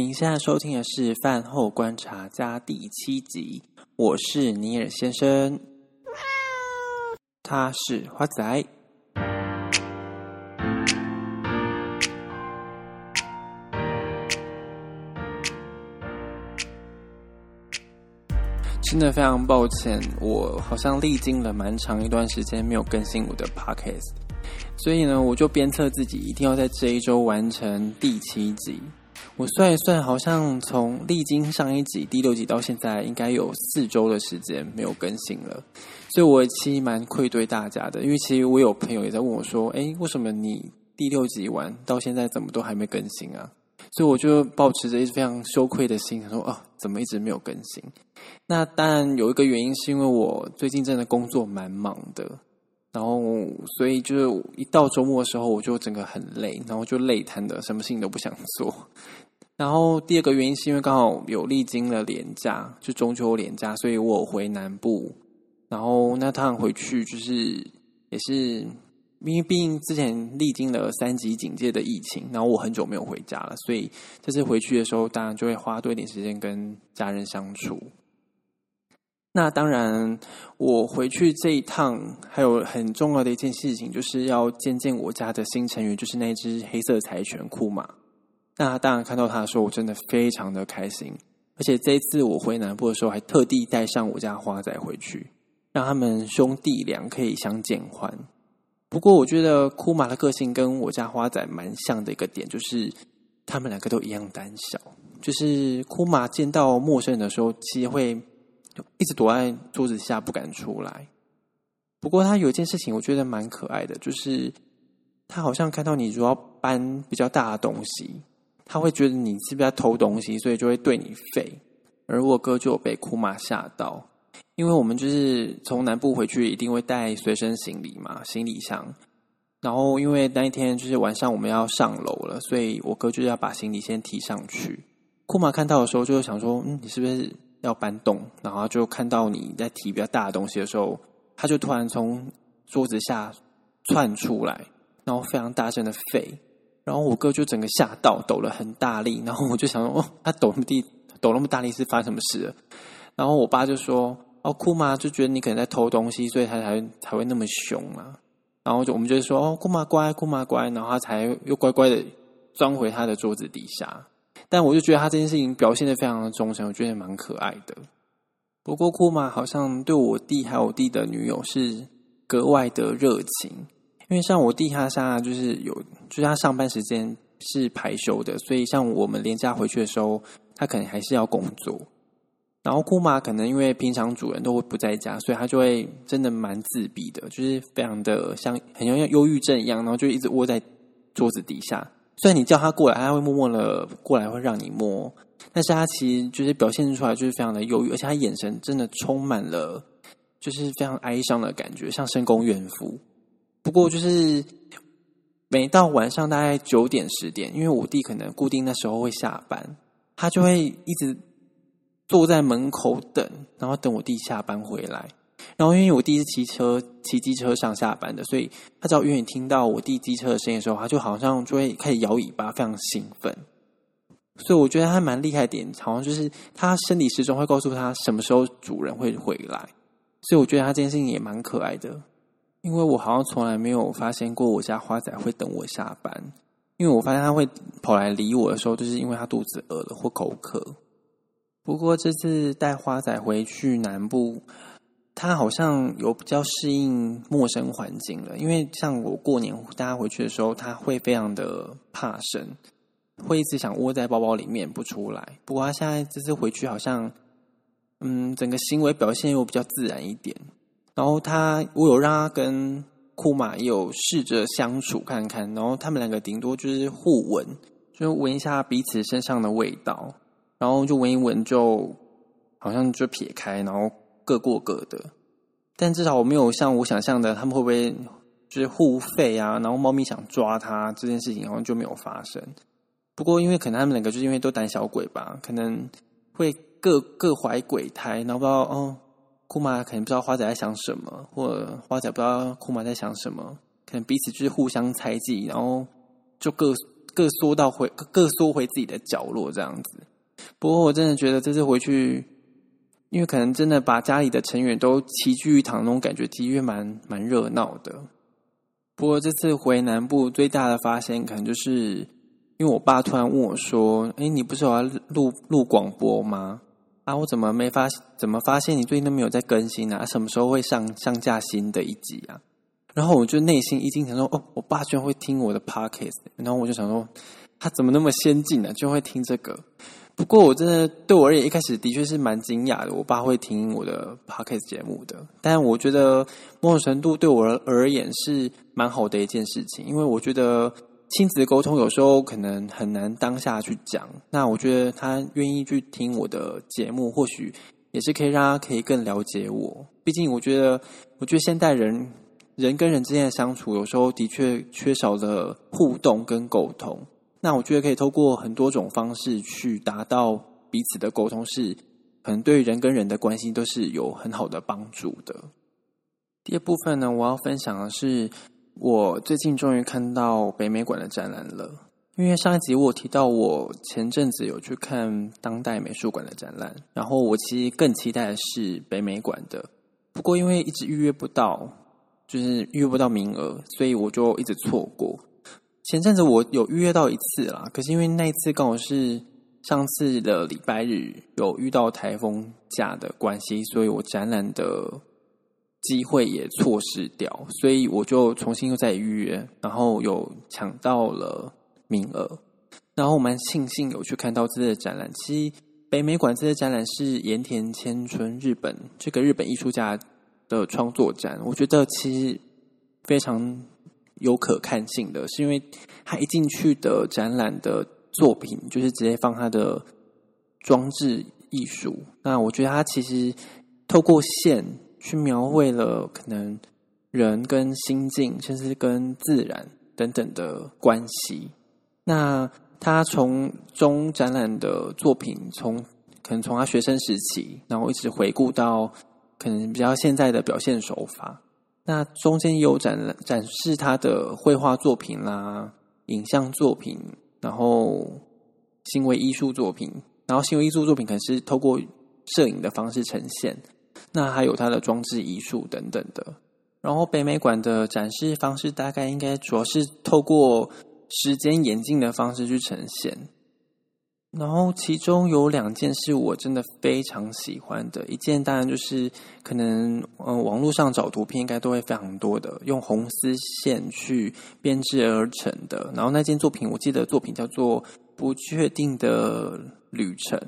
您现在收听的是《饭后观察家》第七集，我是尼尔先生，他是花仔。真的非常抱歉，我好像历经了蛮长一段时间没有更新我的 podcast，所以呢，我就鞭策自己一定要在这一周完成第七集。我算一算，好像从历经上一集第六集到现在，应该有四周的时间没有更新了，所以我其实蛮愧对大家的。因为其实我有朋友也在问我说：“哎，为什么你第六集完到现在怎么都还没更新啊？”所以我就抱持着一直非常羞愧的心，说：“哦，怎么一直没有更新？”那当然有一个原因，是因为我最近真的工作蛮忙的，然后所以就是一到周末的时候，我就整个很累，然后就累瘫的，什么事情都不想做。然后第二个原因是因为刚好有历经了连假，就中秋连假，所以我回南部。然后那趟回去就是也是因为毕竟之前历经了三级警戒的疫情，然后我很久没有回家了，所以这次回去的时候，当然就会花多一点时间跟家人相处。那当然，我回去这一趟还有很重要的一件事情，就是要见见我家的新成员，就是那只黑色柴犬库玛。那当然看到他的时候，我真的非常的开心。而且这一次我回南部的时候，还特地带上我家花仔回去，让他们兄弟俩可以相见欢。不过我觉得库玛的个性跟我家花仔蛮像的一个点，就是他们两个都一样胆小。就是库玛见到陌生人的时候，其实会一直躲在桌子下不敢出来。不过他有一件事情，我觉得蛮可爱的，就是他好像看到你如果要搬比较大的东西。他会觉得你是不是在偷东西，所以就会对你吠。而我哥就有被库玛吓到，因为我们就是从南部回去，一定会带随身行李嘛，行李箱。然后因为那一天就是晚上我们要上楼了，所以我哥就要把行李先提上去。库玛看到的时候，就想说：“嗯，你是不是要搬动？”然后就看到你在提比较大的东西的时候，他就突然从桌子下窜出来，然后非常大声的吠。然后我哥就整个吓到，抖了很大力。然后我就想说，哦，他抖那么地，抖那么大力是发生什么事了？然后我爸就说，哦，库玛就觉得你可能在偷东西，所以他才才会那么凶啊。然后就我们就说，哦，库玛乖，库玛乖，然后他才又乖乖的钻回他的桌子底下。但我就觉得他这件事情表现得非常的忠诚，我觉得蛮可爱的。不过库玛好像对我弟还有我弟的女友是格外的热情。因为像我弟他现在就是有，就是他上班时间是排休的，所以像我们连假回去的时候，他可能还是要工作。然后库玛可能因为平常主人都会不在家，所以他就会真的蛮自闭的，就是非常的像很像忧郁症一样，然后就一直窝在桌子底下。虽然你叫他过来，他会默默的过来，会让你摸，但是他其实就是表现出来就是非常的忧郁，而且他眼神真的充满了就是非常哀伤的感觉，像深宫怨妇。不过就是每到晚上大概九点十点，因为我弟可能固定那时候会下班，他就会一直坐在门口等，然后等我弟下班回来。然后因为我弟是骑车骑机车上下班的，所以他只要远远听到我弟机车的声音的时候，他就好像就会开始摇尾巴，非常兴奋。所以我觉得他蛮厉害的点，好像就是他生理时钟会告诉他什么时候主人会回来。所以我觉得他这件事情也蛮可爱的。因为我好像从来没有发现过我家花仔会等我下班，因为我发现他会跑来理我的时候，就是因为他肚子饿了或口渴。不过这次带花仔回去南部，他好像有比较适应陌生环境了。因为像我过年带他回去的时候，他会非常的怕生，会一直想窝在包包里面不出来。不过他现在这次回去，好像嗯，整个行为表现又比较自然一点。然后他，我有让他跟库玛也有试着相处看看，然后他们两个顶多就是互闻，就闻一下彼此身上的味道，然后就闻一闻，就好像就撇开，然后各过各的。但至少我没有像我想象的，他们会不会就是互吠啊？然后猫咪想抓他这件事情，好像就没有发生。不过因为可能他们两个就是因为都胆小鬼吧，可能会各各怀鬼胎，然后不知道哦。库玛可能不知道花仔在想什么，或者花仔不知道库玛在想什么，可能彼此就是互相猜忌，然后就各各缩到回各缩回自己的角落这样子。不过我真的觉得这次回去，因为可能真的把家里的成员都齐聚一堂，那种感觉的确蛮蛮热闹的。不过这次回南部最大的发现，可能就是因为我爸突然问我说：“哎，你不是有要录录广播吗？啊，我怎么没发？怎么发现你最近都没有在更新啊？什么时候会上上架新的一集啊？”然后我就内心一惊，想说：“哦，我爸居然会听我的 podcast。”然后我就想说：“他怎么那么先进呢？就会听这个。”不过我真的对我而言，一开始的确是蛮惊讶的。我爸会听我的 podcast 节目的，但我觉得某种程度对我而言是蛮好的一件事情，因为我觉得亲子沟通有时候可能很难当下去讲。那我觉得他愿意去听我的节目，或许也是可以让他可以更了解我。毕竟我觉得，我觉得现代人人跟人之间的相处，有时候的确缺少了互动跟沟通。那我觉得可以透过很多种方式去达到彼此的沟通，是可能对人跟人的关系都是有很好的帮助的。第二部分呢，我要分享的是我最近终于看到北美馆的展览了。因为上一集我提到我前阵子有去看当代美术馆的展览，然后我其实更期待的是北美馆的。不过因为一直预约不到，就是预约不到名额，所以我就一直错过。前阵子我有预约到一次啦，可是因为那一次刚好是上次的礼拜日有遇到台风假的关系，所以我展览的机会也错失掉，所以我就重新又再预约，然后有抢到了名额，然后我蛮庆幸有去看到这次的展览。其实北美馆这次展览是盐田千春日本这个日本艺术家的创作展，我觉得其实非常。有可看性的是，因为他一进去的展览的作品就是直接放他的装置艺术。那我觉得他其实透过线去描绘了可能人跟心境，甚至跟自然等等的关系。那他从中展览的作品，从可能从他学生时期，然后一直回顾到可能比较现在的表现手法。那中间有展展示他的绘画作品啦、影像作品，然后行为艺术作品，然后行为艺术作品可能是透过摄影的方式呈现。那还有它的装置艺术等等的。然后北美馆的展示方式大概应该主要是透过时间演进的方式去呈现。然后其中有两件是我真的非常喜欢的，一件当然就是可能嗯、呃、网络上找图片应该都会非常多的，用红丝线去编织而成的。然后那件作品我记得作品叫做《不确定的旅程》，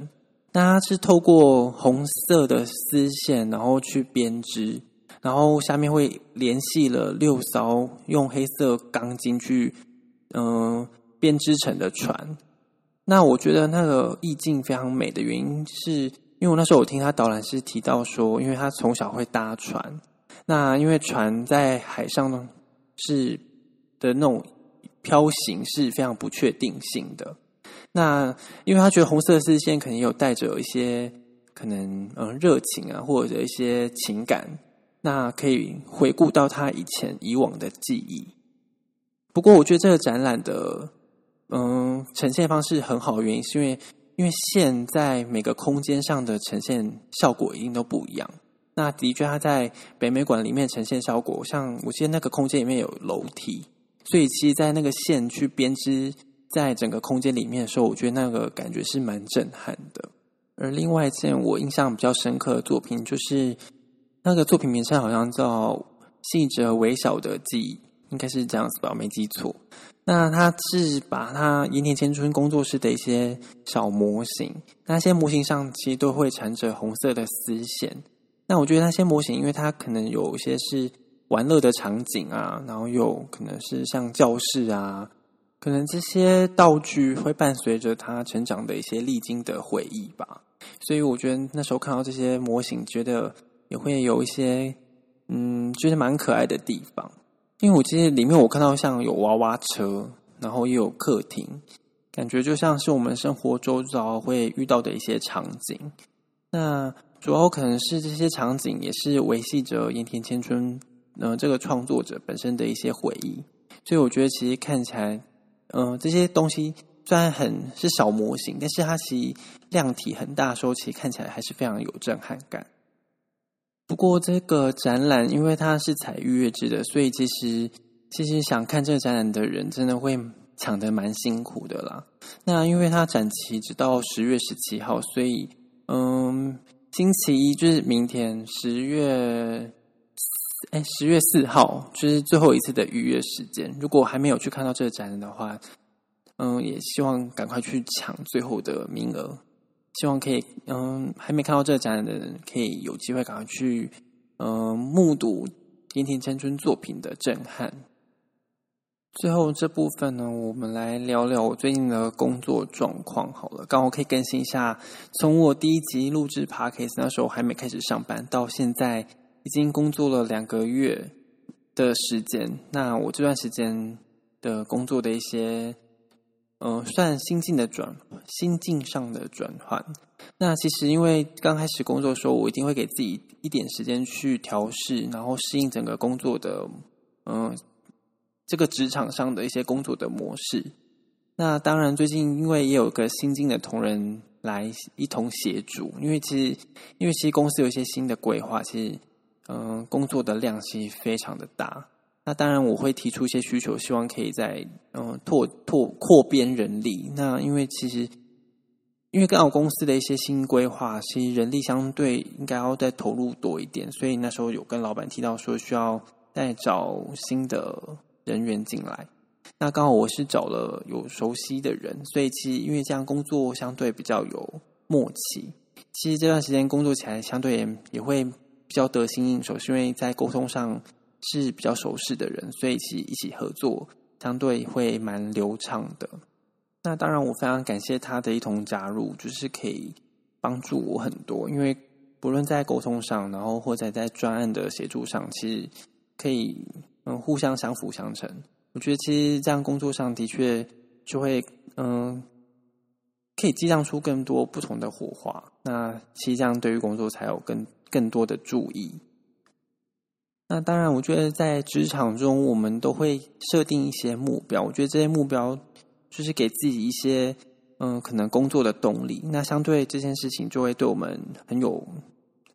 那它是透过红色的丝线然后去编织，然后下面会联系了六艘用黑色钢筋去嗯、编织成的船。那我觉得那个意境非常美的原因是，因为我那时候我听他导览师提到说，因为他从小会搭船，那因为船在海上呢是的那种漂行是非常不确定性的。那因为他觉得红色丝线可能有带着一些可能嗯热情啊，或者一些情感，那可以回顾到他以前以往的记忆。不过我觉得这个展览的。嗯，呈现方式很好的原因是因为，因为线在每个空间上的呈现效果一定都不一样。那的确，它在北美馆里面呈现效果，像我记得那个空间里面有楼梯，所以其实，在那个线去编织在整个空间里面的时候，我觉得那个感觉是蛮震撼的。而另外一件我印象比较深刻的作品，就是那个作品名称好像叫《细者微小的记忆》，应该是这样子吧，我没记错。那他是把他盐田千春工作室的一些小模型，那些模型上其实都会缠着红色的丝线。那我觉得那些模型，因为它可能有一些是玩乐的场景啊，然后又可能是像教室啊，可能这些道具会伴随着他成长的一些历经的回忆吧。所以我觉得那时候看到这些模型，觉得也会有一些嗯，觉得蛮可爱的地方。因为我其实里面我看到像有娃娃车，然后也有客厅，感觉就像是我们生活周遭会遇到的一些场景。那主要可能是这些场景也是维系着盐田千春呃这个创作者本身的一些回忆，所以我觉得其实看起来嗯、呃，这些东西虽然很是小模型，但是它其实量体很大的时候，其实看起来还是非常有震撼感。不过这个展览因为它是采预约制的，所以其实其实想看这个展览的人真的会抢得蛮辛苦的啦。那因为它展期直到十月十七号，所以嗯，星期一就是明天十月。哎，十月四号就是最后一次的预约时间。如果还没有去看到这个展览的话，嗯，也希望赶快去抢最后的名额。希望可以，嗯，还没看到这个展览的人，可以有机会赶快去，嗯，目睹盐田千春作品的震撼。最后这部分呢，我们来聊聊我最近的工作状况。好了，刚好可以更新一下，从我第一集录制 Podcast 那时候还没开始上班，到现在。已经工作了两个月的时间，那我这段时间的工作的一些，嗯、算心境的转，心境上的转换。那其实因为刚开始工作的时候，我一定会给自己一点时间去调试，然后适应整个工作的，嗯、这个职场上的一些工作的模式。那当然，最近因为也有个新进的同仁来一同协助，因为其实因为其实公司有一些新的规划，其实。嗯，工作的量其实非常的大。那当然，我会提出一些需求，希望可以在嗯拓拓扩编人力。那因为其实，因为刚好公司的一些新规划，其实人力相对应该要再投入多一点，所以那时候有跟老板提到说需要再找新的人员进来。那刚好我是找了有熟悉的人，所以其实因为这样工作相对比较有默契。其实这段时间工作起来相对也也会。比较得心应手，是因为在沟通上是比较熟识的人，所以其实一起合作相对会蛮流畅的。那当然，我非常感谢他的一同加入，就是可以帮助我很多。因为不论在沟通上，然后或者在专案的协助上，其实可以嗯互相相辅相成。我觉得其实这样工作上的确就会嗯可以激荡出更多不同的火花。那其实这样对于工作才有更。更多的注意。那当然，我觉得在职场中，我们都会设定一些目标。我觉得这些目标就是给自己一些嗯，可能工作的动力。那相对这件事情，就会对我们很有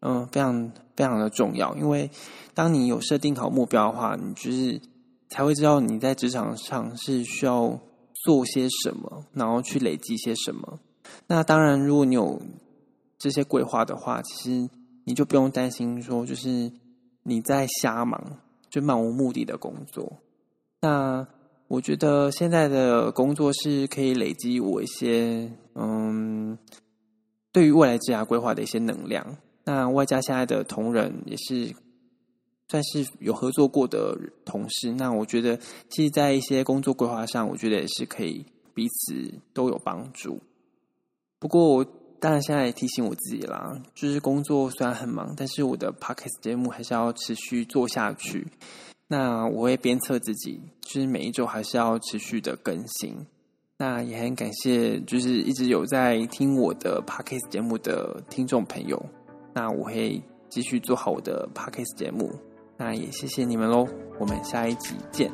嗯，非常非常的重要。因为当你有设定好目标的话，你就是才会知道你在职场上是需要做些什么，然后去累积些什么。那当然，如果你有这些规划的话，其实。你就不用担心说，就是你在瞎忙，就漫无目的的工作。那我觉得现在的工作是可以累积我一些，嗯，对于未来职涯规划的一些能量。那外加现在的同仁也是算是有合作过的同事。那我觉得，其实，在一些工作规划上，我觉得也是可以彼此都有帮助。不过。当然，现在也提醒我自己啦，就是工作虽然很忙，但是我的 podcast 节目还是要持续做下去。那我会鞭策自己，就是每一周还是要持续的更新。那也很感谢，就是一直有在听我的 podcast 节目的听众朋友。那我会继续做好我的 podcast 节目。那也谢谢你们喽，我们下一集见。